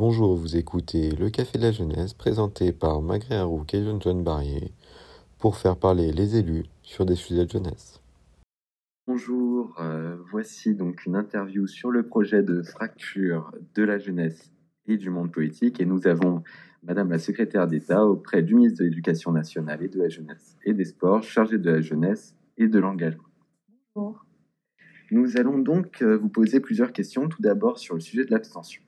Bonjour, vous écoutez Le Café de la Jeunesse présenté par Magré Harouk et John John Barrier pour faire parler les élus sur des sujets de jeunesse. Bonjour, euh, voici donc une interview sur le projet de fracture de la jeunesse et du monde politique et nous avons Madame la secrétaire d'État auprès du ministre de l'Éducation nationale et de la jeunesse et des sports chargée de la jeunesse et de l'engagement. Bonjour. Nous allons donc euh, vous poser plusieurs questions, tout d'abord sur le sujet de l'abstention.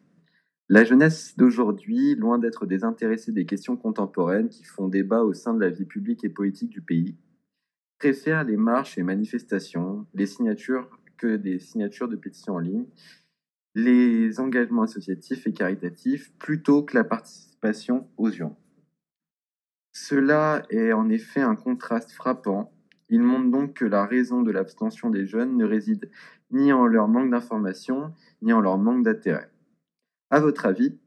La jeunesse d'aujourd'hui, loin d'être désintéressée des questions contemporaines qui font débat au sein de la vie publique et politique du pays, préfère les marches et manifestations, les signatures que des signatures de pétitions en ligne, les engagements associatifs et caritatifs plutôt que la participation aux urnes. Cela est en effet un contraste frappant. Il montre donc que la raison de l'abstention des jeunes ne réside ni en leur manque d'information, ni en leur manque d'intérêt. À votre avis,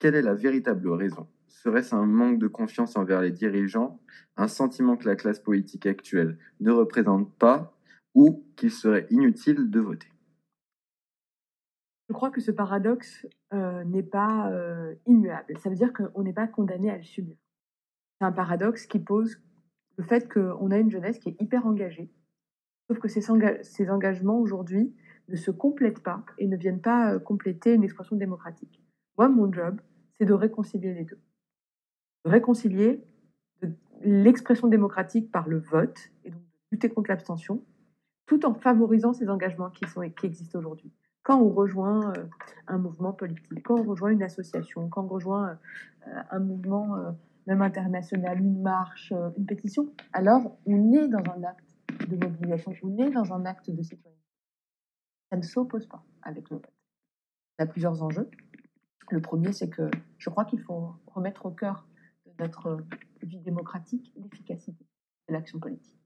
quelle est la véritable raison? Serait-ce un manque de confiance envers les dirigeants, un sentiment que la classe politique actuelle ne représente pas, ou qu'il serait inutile de voter? Je crois que ce paradoxe euh, n'est pas euh, immuable. Ça veut dire qu'on n'est pas condamné à le subir. C'est un paradoxe qui pose le fait qu'on a une jeunesse qui est hyper engagée, sauf que ces, ces engagements aujourd'hui ne se complètent pas et ne viennent pas euh, compléter une expression démocratique. Moi, mon job, c'est de réconcilier les deux. De réconcilier l'expression démocratique par le vote et donc lutter contre l'abstention, tout en favorisant ces engagements qui, sont, qui existent aujourd'hui. Quand on rejoint euh, un mouvement politique, quand on rejoint une association, quand on rejoint euh, un mouvement même international, une marche, une pétition, alors on est dans un acte de mobilisation, on est dans un acte de citoyenneté ça ne s'oppose pas avec vote. Il y a plusieurs enjeux. Le premier, c'est que je crois qu'il faut remettre au cœur de notre vie démocratique l'efficacité de l'action politique.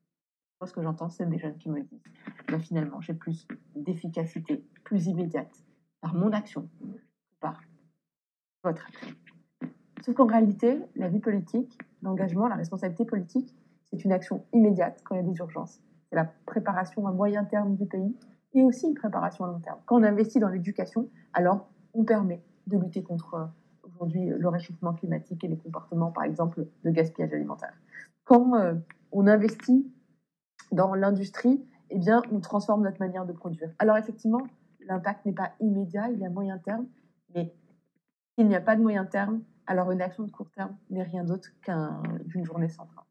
Moi, ce que j'entends, c'est des jeunes qui me disent ben, finalement, j'ai plus d'efficacité, plus immédiate par mon action que par votre action. Sauf qu'en réalité, la vie politique, l'engagement, la responsabilité politique, c'est une action immédiate quand il y a des urgences. C'est la préparation à moyen terme du pays et aussi une préparation à long terme. Quand on investit dans l'éducation, alors on permet de lutter contre euh, aujourd'hui le réchauffement climatique et les comportements, par exemple, de gaspillage alimentaire. Quand euh, on investit dans l'industrie, eh bien, on transforme notre manière de produire. Alors effectivement, l'impact n'est pas immédiat, il y a moyen terme, mais s'il n'y a pas de moyen terme, alors une action de court terme n'est rien d'autre qu'une journée sans train.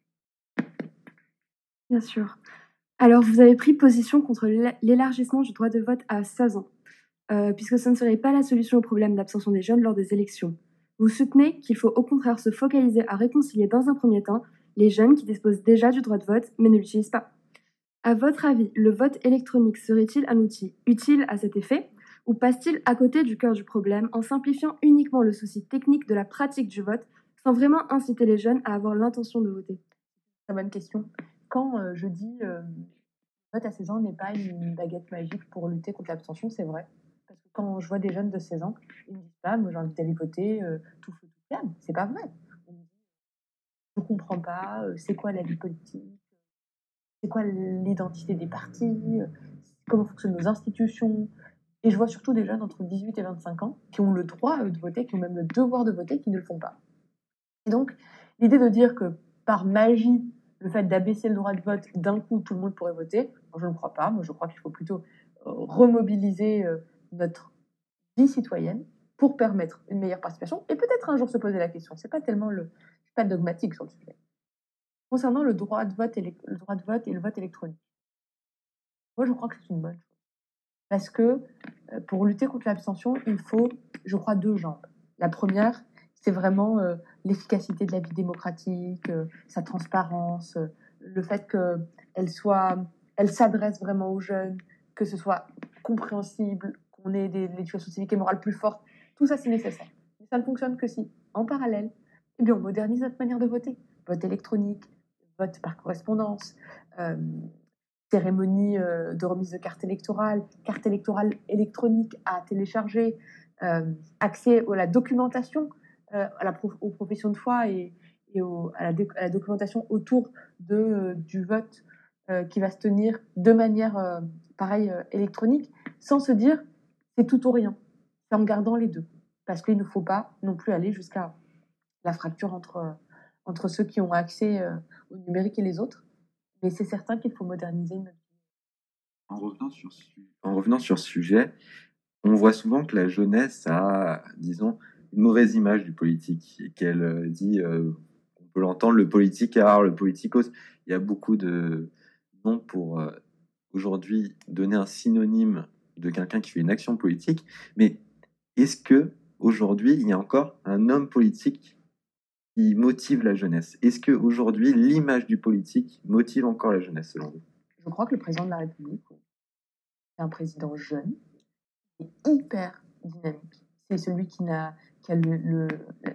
Bien sûr. Alors, vous avez pris position contre l'élargissement du droit de vote à 16 ans, euh, puisque ce ne serait pas la solution au problème d'abstention des jeunes lors des élections. Vous soutenez qu'il faut au contraire se focaliser à réconcilier dans un premier temps les jeunes qui disposent déjà du droit de vote mais ne l'utilisent pas. À votre avis, le vote électronique serait-il un outil utile à cet effet ou passe-t-il à côté du cœur du problème en simplifiant uniquement le souci technique de la pratique du vote sans vraiment inciter les jeunes à avoir l'intention de voter? Très bonne question quand euh, je dis euh, vote à 16 ans n'est pas une baguette magique pour lutter contre l'abstention, c'est vrai. Parce que quand je vois des jeunes de 16 ans, ils me disent pas, moi j'ai envie d'aller voter euh, tout feu, tout flamme. C'est pas vrai. Je comprends pas, c'est quoi la vie politique, c'est quoi l'identité des partis, comment fonctionnent nos institutions? Et je vois surtout des jeunes entre 18 et 25 ans qui ont le droit de voter, qui ont même le devoir de voter, qui ne le font pas. Et donc, l'idée de dire que par magie, le fait d'abaisser le droit de vote, d'un coup, tout le monde pourrait voter. je ne crois pas. Moi, je crois qu'il faut plutôt euh, remobiliser euh, notre vie citoyenne pour permettre une meilleure participation et peut-être un jour se poser la question. C'est pas tellement le, pas dogmatique sur le sujet. Concernant le droit de vote et le droit de vote et le vote électronique, moi, je crois que c'est une bonne chose parce que euh, pour lutter contre l'abstention, il faut, je crois, deux jambes. La première, c'est vraiment l'efficacité de la vie démocratique, euh, sa transparence, euh, le fait qu'elle soit, elle s'adresse vraiment aux jeunes, que ce soit compréhensible, qu'on ait des, l'éducation civique et morale plus forte. Tout ça, c'est nécessaire. Mais ça ne fonctionne que si, en parallèle, eh on modernise notre manière de voter. Vote électronique, vote par correspondance, euh, cérémonie de remise de carte électorale, carte électorale électronique à télécharger, accès à la documentation à la aux professions de foi et, à, la documentation autour euh, du vote euh, qui va se tenir de manière, pareil, électronique, sans se dire c'est tout ou rien. C'est en gardant les deux. parce qu'il ne faut pas non plus aller jusqu'à la fracture entre, entre ceux qui ont accès au numérique et les autres. Mais c'est certain qu'il faut moderniser en revenant, sur, en revenant sur ce sujet, on voit souvent que la jeunesse a, disons, une mauvaise image du politique et qu'elle dit, on peut l'entendre, le politique art, le politicos. Il y a beaucoup de noms pour aujourd'hui donner un synonyme de quelqu'un qui fait une action politique. Mais est-ce que aujourd'hui il y a encore un homme politique qui motive la jeunesse? Est-ce que aujourd'hui l'image du politique motive encore la jeunesse selon vous? Je crois que le président de la République est un président jeune, et hyper dynamique. C'est celui qui, a, qui a le,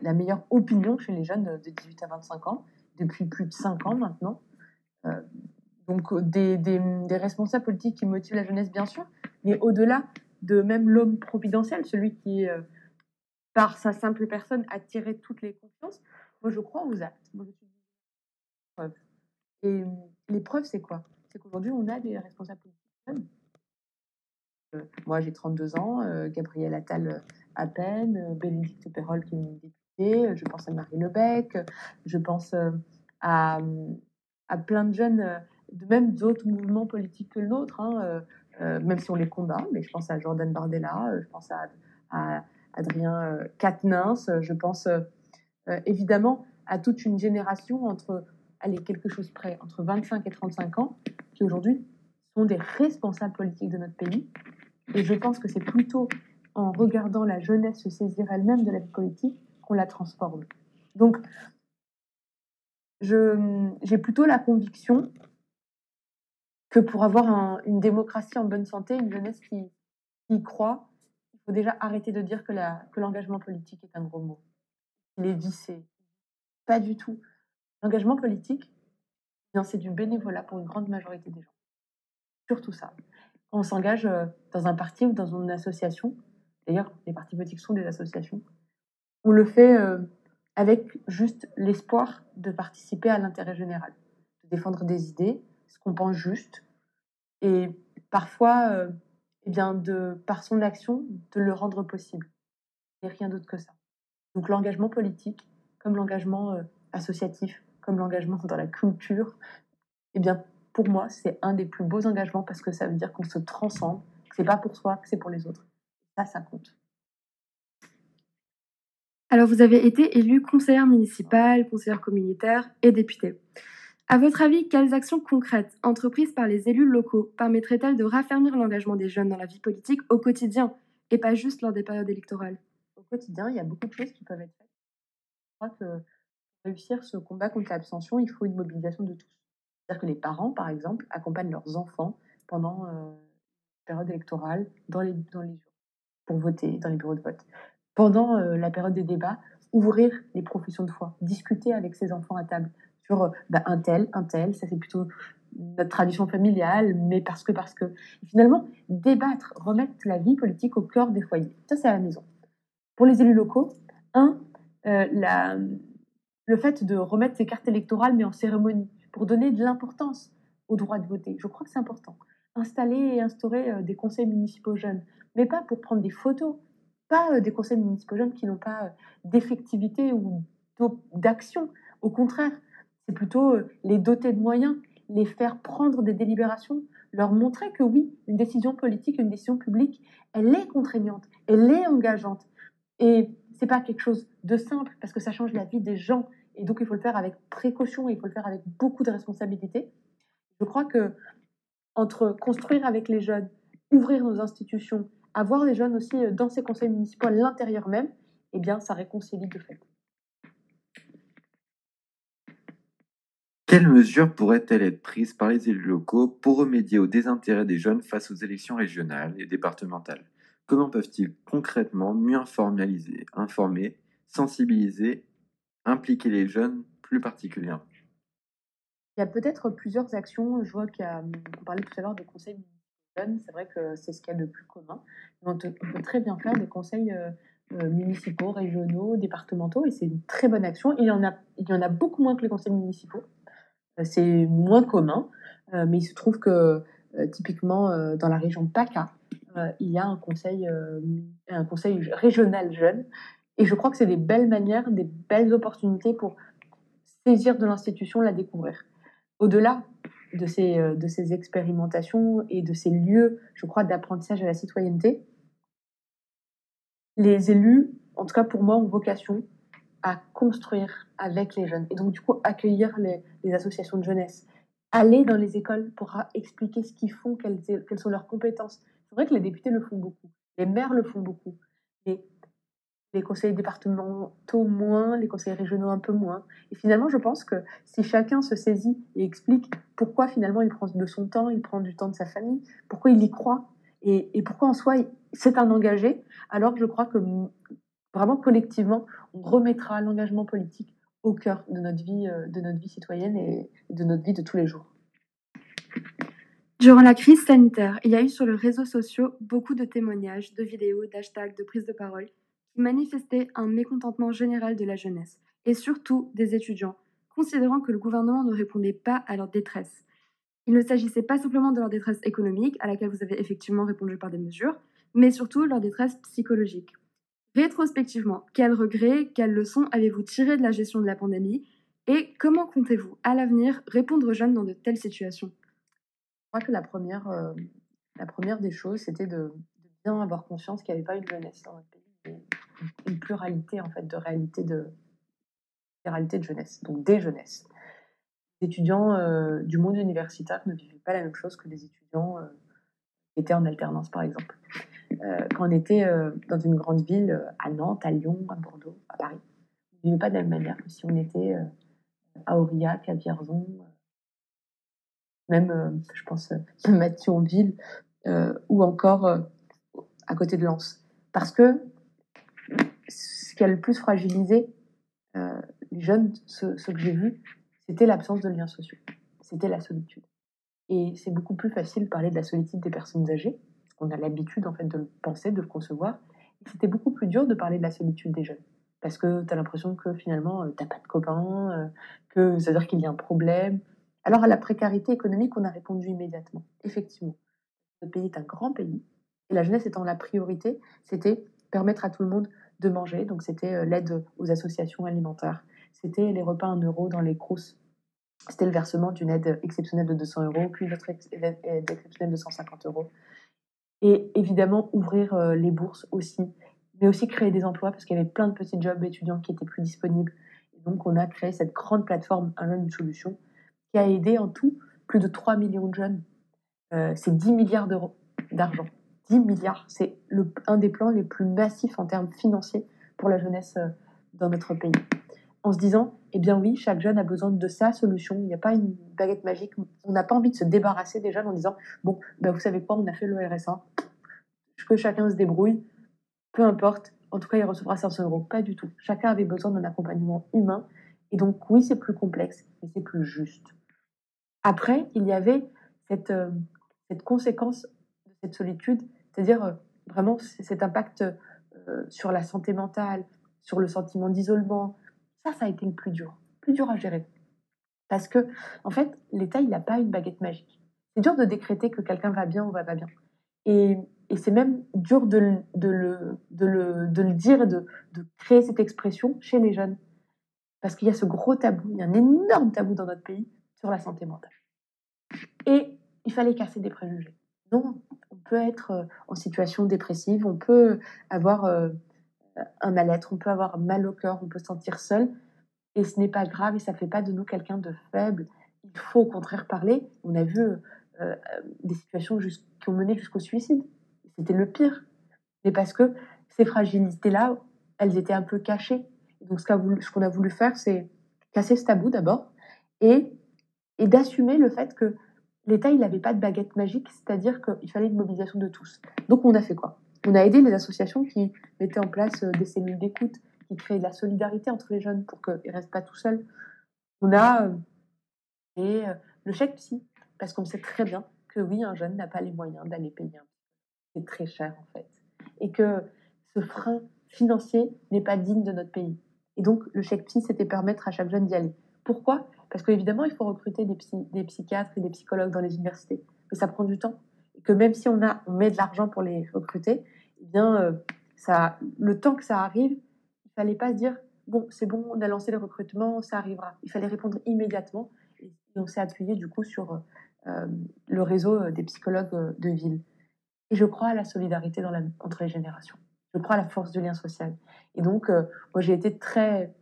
la meilleure opinion chez les jeunes de 18 à 25 ans, depuis plus de 5 ans maintenant. Euh, donc des, des, responsables politiques qui motivent la jeunesse, bien sûr, mais au-delà de même l'homme providentiel, celui qui, euh, par sa simple personne, a tiré toutes les confiances, moi je crois aux actes. Et les preuves, c'est quoi? C'est qu'aujourd'hui, on a des responsables politiques euh, moi, j'ai 32 ans, Gabriel Attal à peine, Bénédicte Perrol qui est une députée, je pense à Marie Lebec, je pense à, à plein de jeunes de même d'autres mouvements politiques que le nôtre, hein, euh, euh, même si on les combat. Mais je pense à Jordan Bardella, euh, je pense à, Adrien Quatennens, je pense évidemment à toute une génération entre, allez, quelque chose près, entre 25 et 35 ans, qui aujourd'hui sont des responsables politiques de notre pays. Et je pense que c'est plutôt en regardant la jeunesse se saisir elle-même de la vie politique qu'on la transforme. Donc, j'ai plutôt la conviction que pour avoir une démocratie en bonne santé, une jeunesse qui, y croit, il faut déjà arrêter de dire que, l'engagement politique est un gros mot. Il est vissé. Pas du tout. L'engagement politique, eh c'est du bénévolat pour une grande majorité des gens. Surtout ça. Quand on s'engage euh, dans un parti ou dans une association, d'ailleurs, les partis politiques sont des associations, on le fait euh, avec juste l'espoir de participer à l'intérêt général, de défendre des idées, ce qu'on pense juste, et parfois, euh, eh bien, de, par son action, de le rendre possible. Et rien d'autre que ça. Donc l'engagement politique, comme l'engagement euh, associatif, comme l'engagement dans la culture, eh bien, pour moi, c'est un des plus beaux engagements parce que ça veut dire qu'on se transcende, que c'est pas pour soi, c'est pour les autres. Ça, ça compte. Alors, vous avez été élu conseillère municipale, conseillère communautaire et députée. À votre avis, quelles actions concrètes entreprises par les élus locaux permettraient-elles de raffermir l'engagement des jeunes dans la vie politique au quotidien et pas juste lors des périodes électorales? Au quotidien, il y a beaucoup de choses qui peuvent être faites. Je crois que pour réussir ce combat contre l'abstention, il faut une mobilisation de tous. C'est-à-dire que les parents, par exemple, accompagnent leurs enfants pendant euh, la période électorale dans les, dans les pour voter dans les bureaux de vote. Pendant euh, la période des débats, ouvrir les professions de foi, discuter avec ses enfants à table, sur bah, un tel, un tel, ça c'est plutôt notre tradition familiale, mais parce que, parce que. finalement, débattre, remettre la vie politique au cœur des foyers. Ça, c'est à la maison. Pour les élus locaux, un, euh, la, le fait de remettre ces cartes électorales, mais en cérémonie, pour donner de l'importance au droit de voter. Je crois que c'est important. Installer et instaurer euh, des conseils municipaux jeunes, mais pas pour prendre des photos, pas euh, des conseils municipaux jeunes qui n'ont pas d'effectivité ou d'action. Au contraire, c'est plutôt euh, les doter de moyens, les faire prendre des délibérations, leur montrer que oui, une décision politique, une décision publique, elle est contraignante, elle est engageante. Et c'est pas quelque chose de simple parce que ça change la vie des gens. Et donc il faut le faire avec précaution, il faut le faire avec beaucoup de responsabilité. Je crois que entre construire avec les jeunes, ouvrir nos institutions, avoir les jeunes aussi euh, dans ces conseils municipaux à l'intérieur même, eh bien, ça réconcilie de fait. Quelles mesures pourraient-elles être prises par les élus locaux pour remédier au désintérêt des jeunes face aux élections régionales et départementales? Comment peuvent-ils concrètement mieux informaliser, informer, sensibiliser, impliquer les jeunes plus particulièrement? Il y a peut-être plusieurs actions. Je vois qu'on parlait tout à l'heure des conseils C'est vrai que c'est ce qu'il y a de plus commun. On peut très bien faire des conseils euh, euh, municipaux, régionaux, départementaux, et c'est une très bonne action. Il y, en a, il y en a beaucoup moins que les conseils municipaux. Euh, c'est moins commun, mais il se trouve que typiquement dans la région PACA, il y a un conseil, un conseil régional jeune. Et je crois que c'est des belles manières, des belles opportunités pour saisir de l'institution, la découvrir. Au-delà de ces, de ces expérimentations et de ces lieux, je crois, d'apprentissage à la citoyenneté, les élus, en tout cas pour moi, ont vocation à construire avec les jeunes. Et donc, du coup, accueillir les, associations de jeunesse, aller dans les écoles pour expliquer ce qu'ils font, quelles, quelles, sont leurs compétences. C'est vrai que les députés le font beaucoup, les maires le font beaucoup, les conseils départementaux moins, les conseils régionaux un peu moins. Et finalement, je pense que si chacun se saisit et explique pourquoi finalement il prend de son temps, il prend du temps de sa famille, pourquoi il y croit, et, pourquoi en soi c'est un engagé, alors je crois que vraiment collectivement, on remettra l'engagement politique au cœur de notre vie, euh, de notre vie citoyenne et de notre vie de tous les jours. Durant la crise sanitaire, il y a eu sur les réseaux sociaux beaucoup de témoignages, de vidéos, d'hashtags, de prises de parole qui manifestaient un mécontentement général de la jeunesse et surtout des étudiants, considérant que le gouvernement ne répondait pas à leur détresse. Il ne s'agissait pas simplement de leur détresse économique, à laquelle vous avez effectivement répondu par des mesures, mais surtout leur détresse psychologique. Rétrospectivement, quels regrets, quelles leçons avez-vous tiré de la gestion de la pandémie et comment comptez-vous, à l'avenir, répondre aux jeunes dans de telles situations? Je crois que la première, euh, la première des choses, c'était de, bien avoir conscience qu'il n'y avait pas une jeunesse dans notre pays, une pluralité en fait de réalités de, réalités de jeunesse, donc des jeunesses. Les étudiants euh, du monde universitaire ne vivaient pas la même chose que les étudiants euh, qui étaient en alternance, par exemple. Euh, quand on était dans une grande ville, à Nantes, à Lyon, à Bordeaux, à Paris, on ne vivait pas de la même manière que si on était à Aurillac, à Vierzon, même, je pense, à Thionville, ou encore à côté de Lens. Parce que ce qui a le plus fragilisé les jeunes, ce, que j'ai vu, c'était l'absence de liens sociaux. C'était la solitude. Et c'est beaucoup plus facile de parler de la solitude des personnes âgées, on a l'habitude en fait de le penser, de le concevoir. C'était beaucoup plus dur de parler de la solitude des jeunes. Parce que tu as l'impression que finalement, euh, tu pas de copains, euh, que ça veut dire qu'il y a un problème. Alors à la précarité économique, on a répondu immédiatement. Effectivement, le pays est un grand pays. Et la jeunesse étant la priorité, c'était permettre à tout le monde de manger. Donc c'était euh, l'aide aux associations alimentaires. C'était les repas en euros dans les crousses. C'était le versement d'une aide exceptionnelle de 200 euros, puis une autre aide exceptionnelle de 150 euros. Et évidemment, ouvrir euh, les bourses aussi, mais aussi créer des emplois parce qu'il y avait plein de petits jobs étudiants qui étaient plus disponibles. Et donc, on a créé cette grande plateforme Un jeune, une solution qui a aidé en tout plus de 3 millions de jeunes. Euh, c'est 10 milliards d'euros d'argent. 10 milliards, c'est un des plans les plus massifs en termes financiers pour la jeunesse euh, dans notre pays. En se disant, eh bien oui, chaque jeune a besoin de sa solution. Il n'y a pas une baguette magique. On n'a pas envie de se débarrasser des jeunes en disant bon, ben vous savez quoi, on a fait le RSA, que chacun se débrouille, peu importe. En tout cas, il recevra 500 euros. Pas du tout. Chacun avait besoin d'un accompagnement humain. Et donc, oui, c'est plus complexe, mais c'est plus juste. Après, il y avait cette, euh, cette conséquence de cette solitude, c'est-à-dire euh, vraiment cet impact euh, sur la santé mentale, sur le sentiment d'isolement, ça, ça a été le plus dur, plus dur à gérer. Parce que, en fait, l'État, il n'a pas une baguette magique. C'est dur de décréter que quelqu'un va bien ou va pas bien. Et, et c'est même dur de, le, de, le, de, le, de le dire et de, de créer cette expression chez les jeunes. Parce qu'il y a ce gros tabou, il y a un énorme tabou dans notre pays sur la santé mentale. Et il fallait casser des préjugés. Non, on peut être euh, en situation dépressive, on peut avoir euh, un mal-être, on peut avoir mal au cœur, on peut se sentir seul. Et ce n'est pas grave et ça ne fait pas de nous quelqu'un de faible. Il faut au contraire parler. On a vu euh, des situations qui ont mené jusqu'au suicide. C'était le pire. Mais parce que ces fragilités-là, elles étaient un peu cachées. donc ce qu'on a voulu faire, c'est casser ce tabou d'abord et, et d'assumer le fait que l'État, il n'avait pas de baguette magique, c'est-à-dire qu'il fallait une mobilisation de tous. Donc on a fait quoi? On a aidé les associations qui mettaient en place euh, des cellules d'écoute, qui créaient de la solidarité entre les jeunes pour qu'ils ne restent pas tout seuls. On a euh, et euh, le chèque psy, parce qu'on sait très bien que oui, un jeune n'a pas les moyens d'aller payer un C'est très cher en fait. Et que ce frein financier n'est pas digne de notre pays. Et donc le chèque psy, c'était permettre à chaque jeune d'y aller. Pourquoi? Parce qu'évidemment, il faut recruter des, psychiatres et des psychologues dans les universités. Mais ça prend du temps Et que même si on, met de l'argent pour les recruter, eh bien, euh, le temps que ça arrive, il fallait pas se dire bon, c'est bon, on a lancé le recrutement, ça arrivera. Il fallait répondre immédiatement. Et, on s'est appuyé du coup sur euh, le réseau des psychologues de ville. Et je crois à la solidarité entre les générations. Je crois à la force du lien social. Et donc, moi, j'ai été très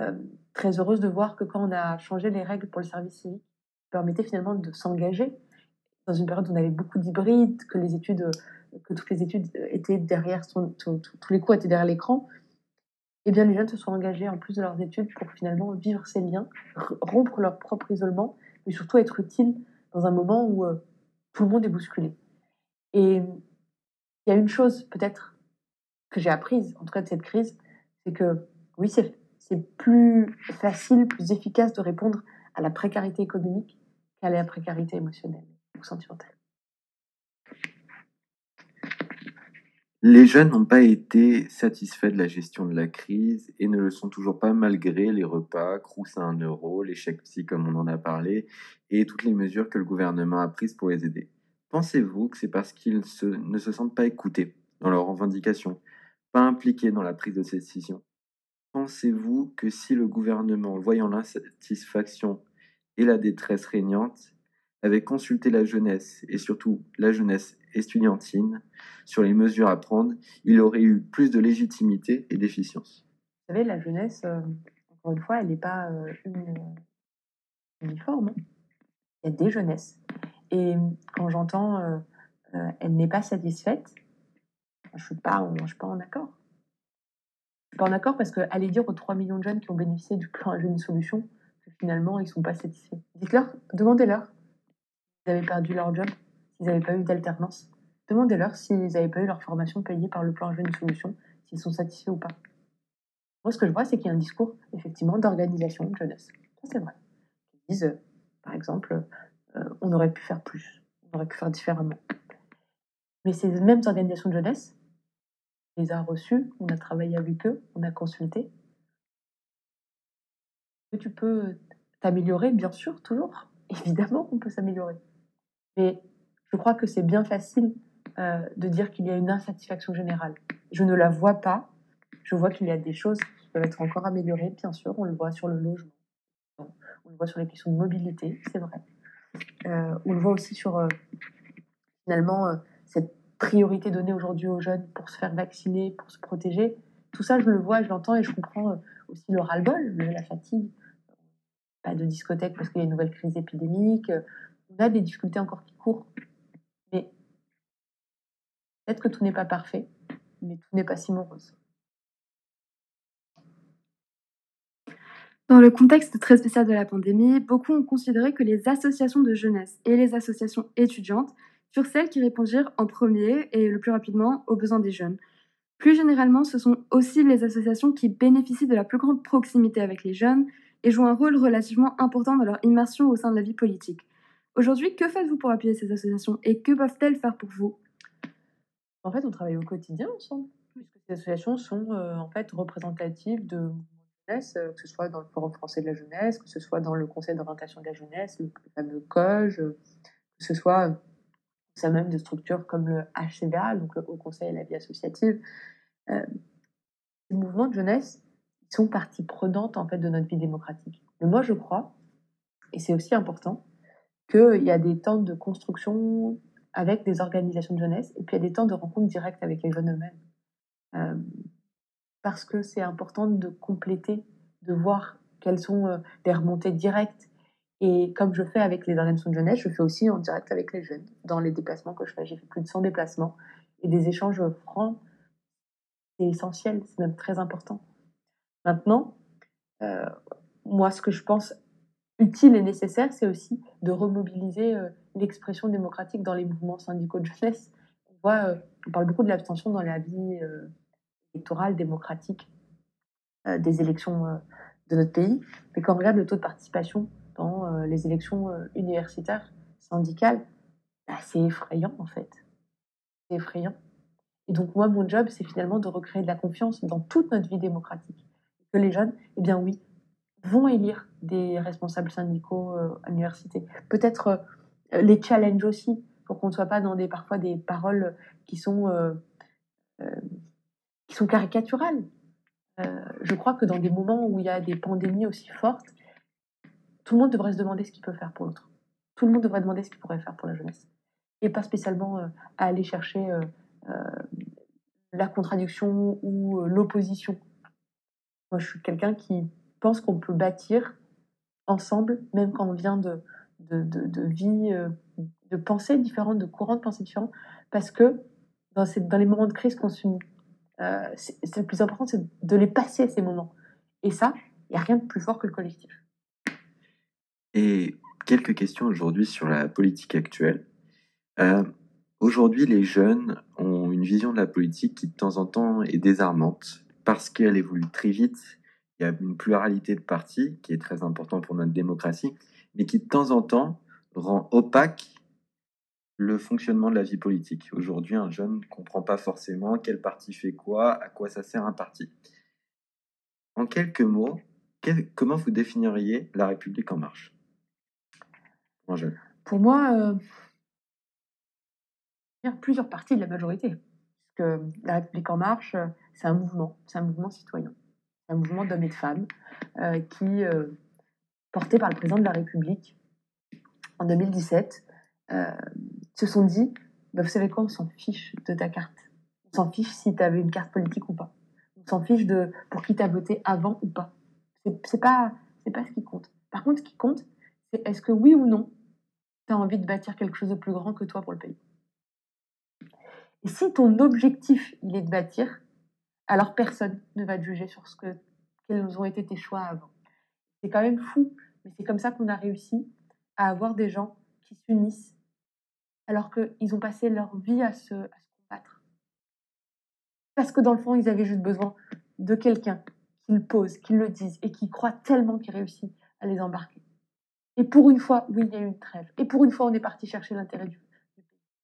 euh, très heureuse de voir que quand on a changé les règles pour le service civique, permettait finalement de s'engager dans une période où on avait beaucoup d'hybrides, que les études, que toutes les études étaient derrière, tous les cours étaient derrière l'écran. Et eh bien, les jeunes se sont engagés en plus de leurs études pour finalement vivre ces liens, rompre leur propre isolement, mais surtout être utiles dans un moment où euh, tout le monde est bousculé. Et il y a une chose peut-être que j'ai apprise, en tout cas de cette crise, c'est que oui, c'est c'est plus facile, plus efficace de répondre à la précarité économique qu'à la précarité émotionnelle ou sentimentale. Les jeunes n'ont pas été satisfaits de la gestion de la crise et ne le sont toujours pas malgré les repas, crous à 1 euro, les chèques psy comme on en a parlé et toutes les mesures que le gouvernement a prises pour les aider. Pensez-vous que c'est parce qu'ils ne se sentent pas écoutés dans leurs revendications, pas impliqués dans la prise de décision Pensez-vous que si le gouvernement, voyant l'insatisfaction et la détresse régnante, avait consulté la jeunesse, et surtout la jeunesse estudiantine, sur les mesures à prendre, il aurait eu plus de légitimité et d'efficience? Vous savez, la jeunesse, euh, encore une fois, elle n'est pas euh, uniforme. Hein. Il y a des jeunesses. Et quand j'entends euh, elle n'est pas satisfaite, je ne suis pas en accord pas en accord parce que allez dire aux 3 millions de jeunes qui ont bénéficié du plan Jeune Solution que finalement ils ne sont pas satisfaits. Dites-leur, demandez-leur s'ils avaient perdu leur job, s'ils n'avaient pas eu d'alternance. Demandez-leur s'ils n'avaient pas eu leur formation payée par le plan Jeune Solution, s'ils sont satisfaits ou pas. Moi, ce que je vois, c'est qu'il y a un discours, effectivement, d'organisation de jeunesse. Ça, c'est vrai. Ils disent, euh, par exemple, euh, on aurait pu faire plus, on aurait pu faire différemment. Mais ces mêmes organisations de jeunesse, les a reçus, on a travaillé avec eux, on a consulté. Tu peux t'améliorer, bien sûr, toujours. Évidemment on peut s'améliorer. Mais je crois que c'est bien facile euh, de dire qu'il y a une insatisfaction générale. Je ne la vois pas. Je vois qu'il y a des choses qui peuvent être encore améliorées, bien sûr. On le voit sur le logement. On le voit sur les questions de mobilité, c'est vrai. Euh, on le voit aussi sur, euh, finalement, cette priorité donnée aujourd'hui aux jeunes pour se faire vacciner, pour se protéger. Tout ça, je le vois, je l'entends et je comprends euh, aussi le ras-le-bol, la fatigue. Pas de discothèque parce qu'il y a une nouvelle crise épidémique. On a des difficultés encore qui courent. Mais peut-être que tout n'est pas parfait, mais tout n'est pas si morose. Dans le contexte très spécial de la pandémie, beaucoup ont considéré que les associations de jeunesse et les associations étudiantes furent celles qui répondirent en premier et le plus rapidement aux besoins des jeunes. Plus généralement, ce sont aussi les associations qui bénéficient de la plus grande proximité avec les jeunes et jouent un rôle relativement important dans leur immersion au sein de la vie politique. Aujourd'hui, que faites-vous pour appuyer ces associations et que peuvent-elles faire pour vous? En fait, on travaille au quotidien ensemble, puisque ces associations sont euh, en fait représentatives de jeunesse, euh, que ce soit dans le Forum français de la jeunesse, que ce soit dans le Conseil d'orientation de la jeunesse, le fameux COGE, que ce soit même de structures comme le HCDA, donc le Haut Conseil à la vie associative. Euh, ces mouvements de jeunesse sont partie prenante en fait de notre vie démocratique. Mais moi, je crois, et c'est aussi important, qu'il y a des temps de construction avec des organisations de jeunesse, et puis il y a des temps de rencontre directe avec les jeunes eux-mêmes. Euh, parce que c'est important de compléter, de voir quelles sont euh, les remontées directes et comme je fais avec les organisations de jeunesse, je fais aussi en direct avec les jeunes dans les déplacements que je fais. J'ai fait plus de 100 déplacements et des échanges francs. C'est essentiel, c'est même très important. Maintenant, euh, moi, ce que je pense utile et nécessaire, c'est aussi de remobiliser euh, l'expression démocratique dans les mouvements syndicaux de jeunesse. On voit, euh, on parle beaucoup de l'abstention dans la vie électorale démocratique des élections de notre pays, mais quand on regarde le taux de participation les élections euh, universitaires, syndicales, bah, c'est effrayant en fait. C'est effrayant. Et donc moi, mon job, c'est finalement de recréer de la confiance dans toute notre vie démocratique. Que les jeunes, eh bien oui, vont élire des responsables syndicaux euh, à l'université. Peut-être les challenge aussi. pour qu'on ne soit pas dans des, parfois des paroles qui sont, euh, euh, qui sont caricaturales. Euh, je crois que dans des moments où il y a des pandémies aussi fortes, tout le monde devrait se demander ce qu'il peut faire pour l'autre. Tout le monde devrait demander ce qu'il pourrait faire pour la jeunesse. Et pas spécialement à aller chercher la contradiction ou l'opposition. Moi, je suis quelqu'un qui pense qu'on peut bâtir ensemble, même quand on vient de, de, de, de vie, de pensées différentes, de courants de pensée différents, parce que dans, cette, dans les moments de crise qu'on subit, euh, c'est le plus important, c'est de les passer ces moments. Et ça, il n'y a rien de plus fort que le collectif. Et quelques questions aujourd'hui sur la politique actuelle. Euh, aujourd'hui, les jeunes ont une vision de la politique qui de temps en temps est désarmante parce qu'elle évolue très vite. Il y a une pluralité de partis qui est très important pour notre démocratie, mais qui de temps en temps rend opaque le fonctionnement de la vie politique. Aujourd'hui, un jeune ne comprend pas forcément quel parti fait quoi, à quoi ça sert un parti. En quelques mots, comment vous définiriez la République en marche? Pour moi, euh, plusieurs parties de la majorité. Parce que la République en marche, euh, c'est un mouvement, c'est un mouvement citoyen. Un mouvement d'hommes et de femmes euh, qui, porté par le président de la République en 2017, se sont dit, bah, vous savez quoi, on s'en fiche de ta carte. On s'en fiche si tu avais une carte politique ou pas. On s'en fiche de pour qui tu as voté avant ou pas. C'est pas, pas ce qui compte. Par contre, ce qui compte, c'est est-ce que oui ou non, tu envie de bâtir quelque chose de plus grand que toi pour le pays. Et si ton objectif, il est de bâtir, alors personne ne va te juger sur ce que, quels ont été tes choix avant. C'est quand même fou, mais c'est comme ça qu'on a réussi à avoir des gens qui s'unissent alors qu'ils ont passé leur vie à se, combattre. Parce que dans le fond, ils avaient juste besoin de quelqu'un qui le pose, qui le dise et qui croit tellement qu'il réussit à les embarquer. Et pour une fois, oui, il y a eu une trêve. Et pour une fois, on est parti chercher l'intérêt du.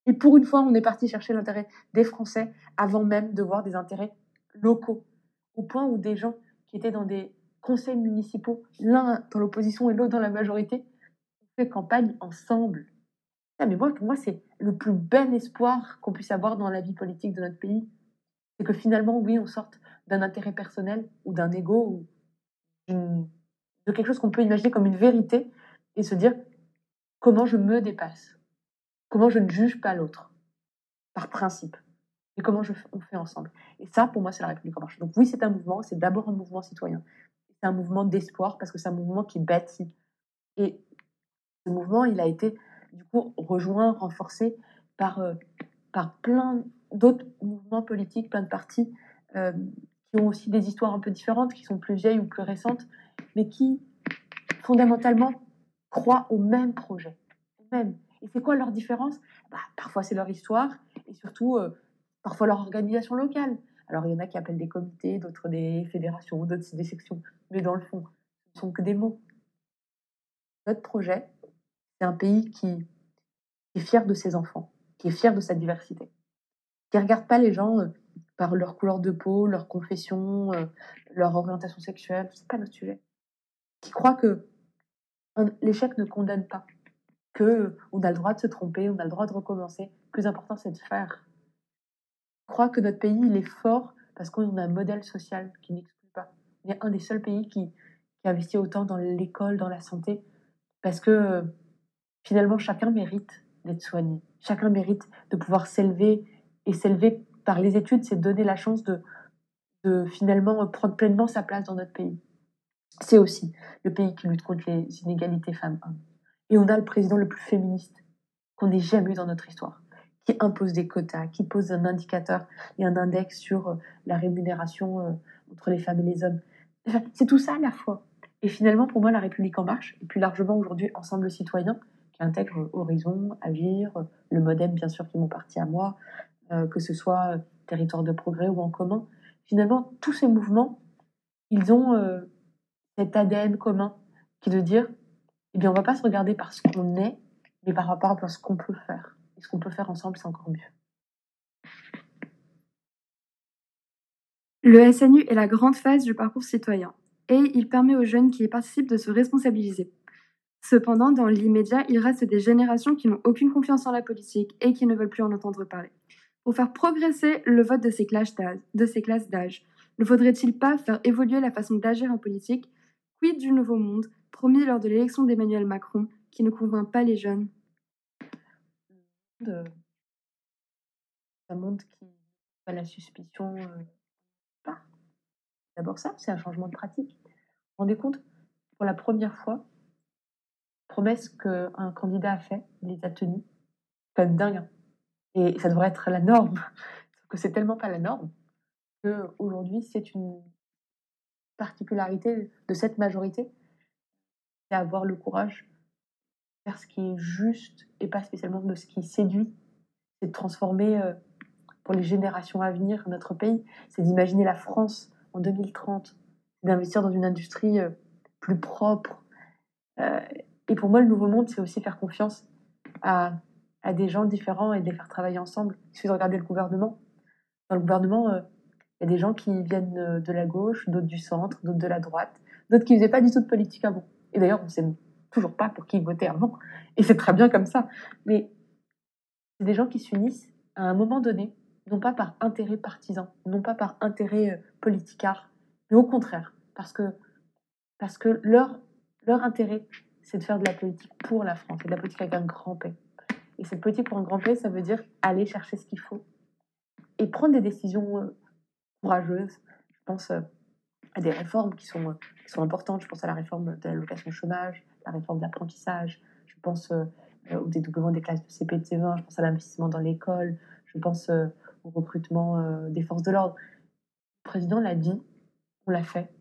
Et pour une fois, on est parti chercher l'intérêt des Français avant même de voir des intérêts locaux. Au point où des gens qui étaient dans des conseils municipaux, l'un dans l'opposition et l'autre dans la majorité, fait campagne ensemble. Mais moi, pour moi, c'est le plus bel espoir qu'on puisse avoir dans la vie politique de notre pays. C'est que finalement, oui, on sorte d'un intérêt personnel ou d'un ego ou de quelque chose qu'on peut imaginer comme une vérité et se dire comment je me dépasse, comment je ne juge pas l'autre, par principe, et comment on fait ensemble. Et ça, pour moi, c'est la République en marche. Donc oui, c'est un mouvement, c'est d'abord un mouvement citoyen. C'est un mouvement d'espoir parce que c'est un mouvement qui bâtit. Et ce mouvement, il a été du coup rejoint, renforcé par, euh, par plein d'autres mouvements politiques, plein de partis euh, qui ont aussi des histoires un peu différentes, qui sont plus vieilles ou plus récentes, mais qui fondamentalement croient au même projet. Même. Et c'est quoi leur différence? Bah, Parfois c'est leur histoire et surtout euh, parfois leur organisation locale. Alors il y en a qui appellent des comités, d'autres des fédérations, d'autres des sections. Mais dans le fond, ce ne sont que des mots. Notre projet, c'est un pays qui est fier de ses enfants, qui est fier de sa diversité, qui ne regarde pas les gens euh, par leur couleur de peau, leur confession, euh, leur orientation sexuelle, c'est pas notre sujet, qui croit que l'échec ne condamne pas, que on a le droit de se tromper, on a le droit de recommencer. Le plus important, c'est de faire. Je crois que notre pays, il est fort parce qu'on a un modèle social qui n'exclut pas. On est un des seuls pays qui, investit autant dans l'école, dans la santé, parce que finalement, chacun mérite d'être soigné. Chacun mérite de pouvoir s'élever et s'élever par les études, c'est donner la chance de, de finalement prendre pleinement sa place dans notre pays. C'est aussi le pays qui lutte contre les inégalités femmes-hommes. Et on a le président le plus féministe qu'on ait jamais eu dans notre histoire, qui impose des quotas, qui pose un indicateur et un index sur euh, la rémunération euh, entre les femmes et les hommes. c'est tout ça à la fois. Et finalement, pour moi, la République en marche, et plus largement aujourd'hui, Ensemble citoyen, qui intègre Horizon, Agir, le Modem, bien sûr, qui m'ont parti à moi, euh, que ce soit Territoire de progrès ou En commun. Finalement, tous ces mouvements, ils ont euh, cet ADN commun qui est de dire, eh bien, on ne va pas se regarder par ce qu'on est, mais par rapport à ce qu'on peut faire. Et ce qu'on peut faire ensemble, c'est encore mieux. Le SNU est la grande phase du parcours citoyen et il permet aux jeunes qui y participent de se responsabiliser. Cependant, dans l'immédiat, il reste des générations qui n'ont aucune confiance en la politique et qui ne veulent plus en entendre parler. Pour faire progresser le vote de ces classes d'âge, ne faudrait-il pas faire évoluer la façon d'agir en politique Quid du nouveau monde, promis lors de l'élection d'Emmanuel Macron, qui ne convainc pas les jeunes? Un monde qui a la suspicion. Euh, D'abord ça, c'est un changement de pratique. Vous vous rendez compte? Pour la première fois, promesse qu'un candidat a fait, il les a tenues. C'est quand dingue. Hein. Et ça devrait être la norme. Sauf que c'est tellement pas la norme qu'aujourd'hui, c'est une particularité de cette majorité, c'est avoir le courage de faire ce qui est juste et pas spécialement de ce qui séduit. C'est de transformer euh, pour les générations à venir notre pays. C'est d'imaginer la France en 2030, d'investir dans une industrie euh, plus propre. Euh, et pour moi, le nouveau monde, c'est aussi faire confiance à, à, des gens différents et de les faire travailler ensemble. Il suffit de regarder le gouvernement. Dans le gouvernement, y a des gens qui viennent euh, de la gauche, d'autres du centre, d'autres de la droite, d'autres qui ne faisaient pas du tout de politique avant. Et d'ailleurs, on ne sait toujours pas pour qui ils votaient avant. Et c'est très bien comme ça. Mais c'est des gens qui s'unissent à un moment donné, non pas par intérêt partisan, non pas par intérêt euh, politicard, mais au contraire, parce que, parce que leur, leur intérêt, c'est de faire de la politique pour la France, et de la politique avec un grand P. Et cette politique pour un grand P, ça veut dire aller chercher ce qu'il faut et prendre des décisions euh, courageuse. Je pense euh, à des réformes qui sont, euh, qui sont importantes. Je pense à la réforme de l'allocation chômage, la réforme de l'apprentissage. Je pense euh, au dédoublement des classes de CP et de C20. Je pense à l'investissement dans l'école. Je pense au recrutement des forces de l'ordre. Le président l'a dit, on l'a fait.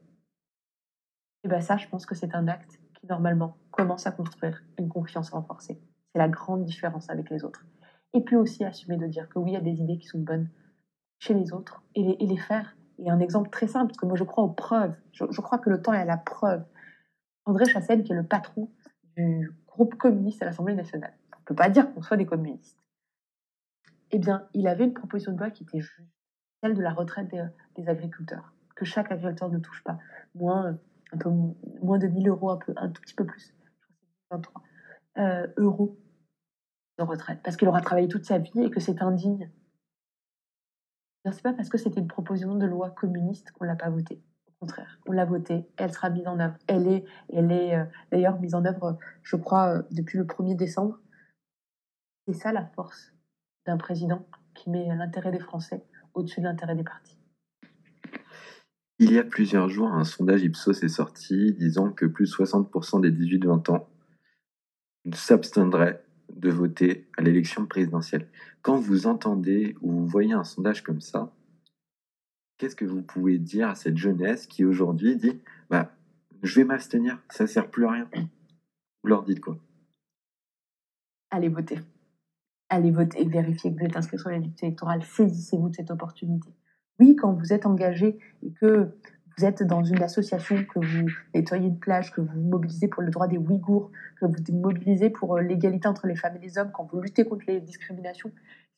Et bien ça, je pense que c'est un acte qui, normalement, commence à construire une confiance renforcée. C'est la grande différence avec les autres. Et puis aussi assumer de dire que oui, il y a des idées qui sont bonnes, chez les autres et les, faire. Et un exemple très simple, parce que moi je crois aux preuves. Je, crois que le temps est à la preuve. André Chassel, qui est le patron du groupe communiste à l'Assemblée nationale, on ne peut pas dire qu'on soit des communistes. Eh bien, il avait une proposition de loi qui était juste, celle de la retraite des, agriculteurs, que chaque agriculteur ne touche pas. Moins, de 1000 euros, un, peu, un tout petit peu plus, je crois 23 euh, euros de retraite, parce qu'il aura travaillé toute sa vie et que c'est indigne c'est pas parce que c'était une proposition de loi communiste qu'on l'a pas votée. Au contraire, on l'a votée, elle sera mise en œuvre. Elle est, elle est euh, d'ailleurs mise en œuvre, je crois, euh, depuis le 1er décembre. C'est ça la force d'un président qui met l'intérêt des Français au-dessus de l'intérêt des partis. Il y a plusieurs jours, un sondage Ipsos est sorti disant que plus de 60% des 18-20 ans s'abstiendraient de voter à l'élection présidentielle. Quand vous entendez ou vous voyez un sondage comme ça, qu'est-ce que vous pouvez dire à cette jeunesse qui aujourd'hui dit bah, Je vais m'abstenir, ça ne sert plus à rien Vous leur dites quoi? Allez voter. Allez voter, vérifiez que vous êtes inscrit sur la liste électorale, saisissez-vous de cette opportunité. Oui, quand vous êtes engagé et que vous êtes dans une association, que vous nettoyez une plage, que vous mobilisez pour le droit des Ouïghours, que vous vous mobilisez pour euh, l'égalité entre les femmes et les hommes, quand vous luttez contre les discriminations,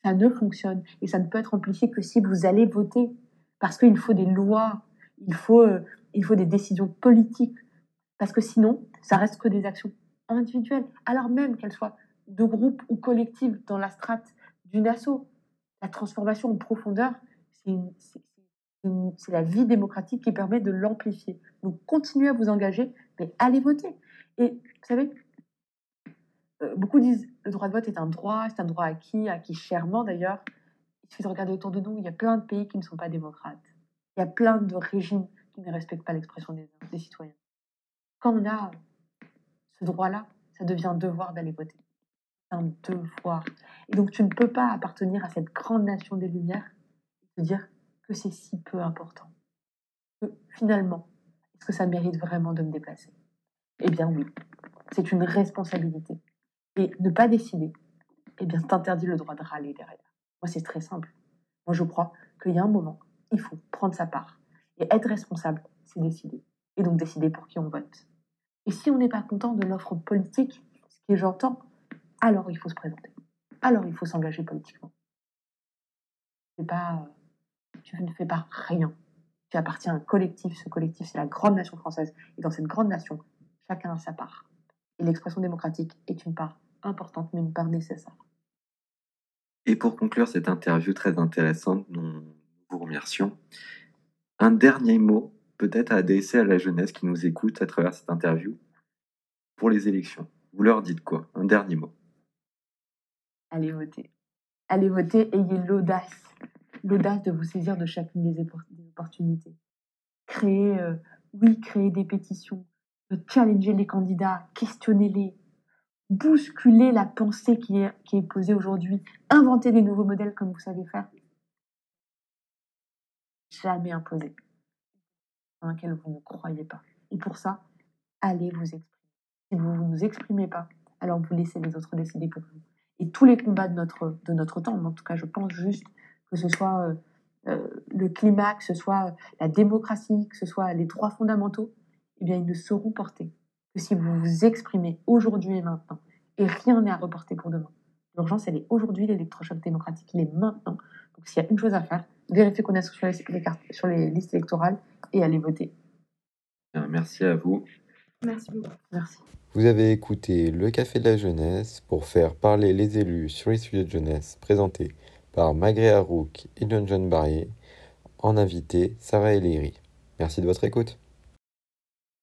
ça ne fonctionne et ça ne peut être amplifié que si vous allez voter. Parce qu'il faut des lois, il faut, euh, il faut des décisions politiques. Parce que sinon, ça reste que des actions individuelles, alors même qu'elles soient de groupe ou collectives dans la strate d'une asso. La transformation en profondeur, c'est c'est la vie démocratique qui permet de l'amplifier. Donc continuez à vous engager, mais allez voter. Et vous savez, euh, beaucoup disent le droit de vote est un droit, c'est un droit acquis, acquis chèrement d'ailleurs. Il suffit de regarder autour de nous, il y a plein de pays qui ne sont pas démocrates. Il y a plein de régimes qui ne respectent pas l'expression des, des citoyens. Quand on a ce droit-là, ça devient un devoir d'aller voter. C'est un devoir. Et donc tu ne peux pas appartenir à cette grande nation des Lumières et te dire que c'est si peu important que finalement, est-ce que ça mérite vraiment de me déplacer? Eh bien oui, c'est une responsabilité. Et ne pas décider, eh bien, t'interdit le droit de râler derrière. Moi, c'est très simple. Moi, je crois qu'il y a un moment, il faut prendre sa part. Et être responsable, c'est décider. Et donc décider pour qui on vote. Et si on n'est pas content de l'offre politique, ce que j'entends, alors il faut se présenter. Alors il faut s'engager politiquement. C'est pas tu ne fais pas rien. Tu appartiens à un collectif. Ce collectif, c'est la grande nation française. Et dans cette grande nation, chacun a sa part. Et l'expression démocratique est une part importante, mais une part nécessaire. Et pour conclure cette interview très intéressante, nous vous remercions. Un dernier mot, peut-être à adresser à la jeunesse qui nous écoute à travers cette interview pour les élections. Vous leur dites quoi? Un dernier mot. Allez voter. Allez voter, ayez l'audace. L'audace de vous saisir de chacune des, opportunités. Créer, euh, oui, créer des pétitions, challenger les candidats, questionner-les, bousculer la pensée qui est, qui est posée aujourd'hui, inventer des nouveaux modèles comme vous savez faire. Jamais imposer dans lequel vous ne croyez pas. Et pour ça, allez vous exprimer. Si vous ne vous exprimez pas, alors vous laissez les autres décider pour vous. Et tous les combats de notre, de notre temps, en tout cas je pense juste que ce soit euh, euh, le climat, que ce soit la démocratie, que ce soit les droits fondamentaux, eh bien ils ne seront portés que si vous vous exprimez aujourd'hui et maintenant. Et rien n'est à reporter pour demain. L'urgence, elle est aujourd'hui, l'électrochoc démocratique, il est maintenant. Donc s'il y a une chose à faire, vérifiez qu'on est sur les, cartes, sur les listes électorales et allez voter. Merci à vous. Merci beaucoup. Merci. Vous avez écouté Le Café de la Jeunesse pour faire parler les élus sur les sujets de jeunesse présenté par Magré Harouk et John Barrier, en invité Sarah Ellery. Merci de votre écoute.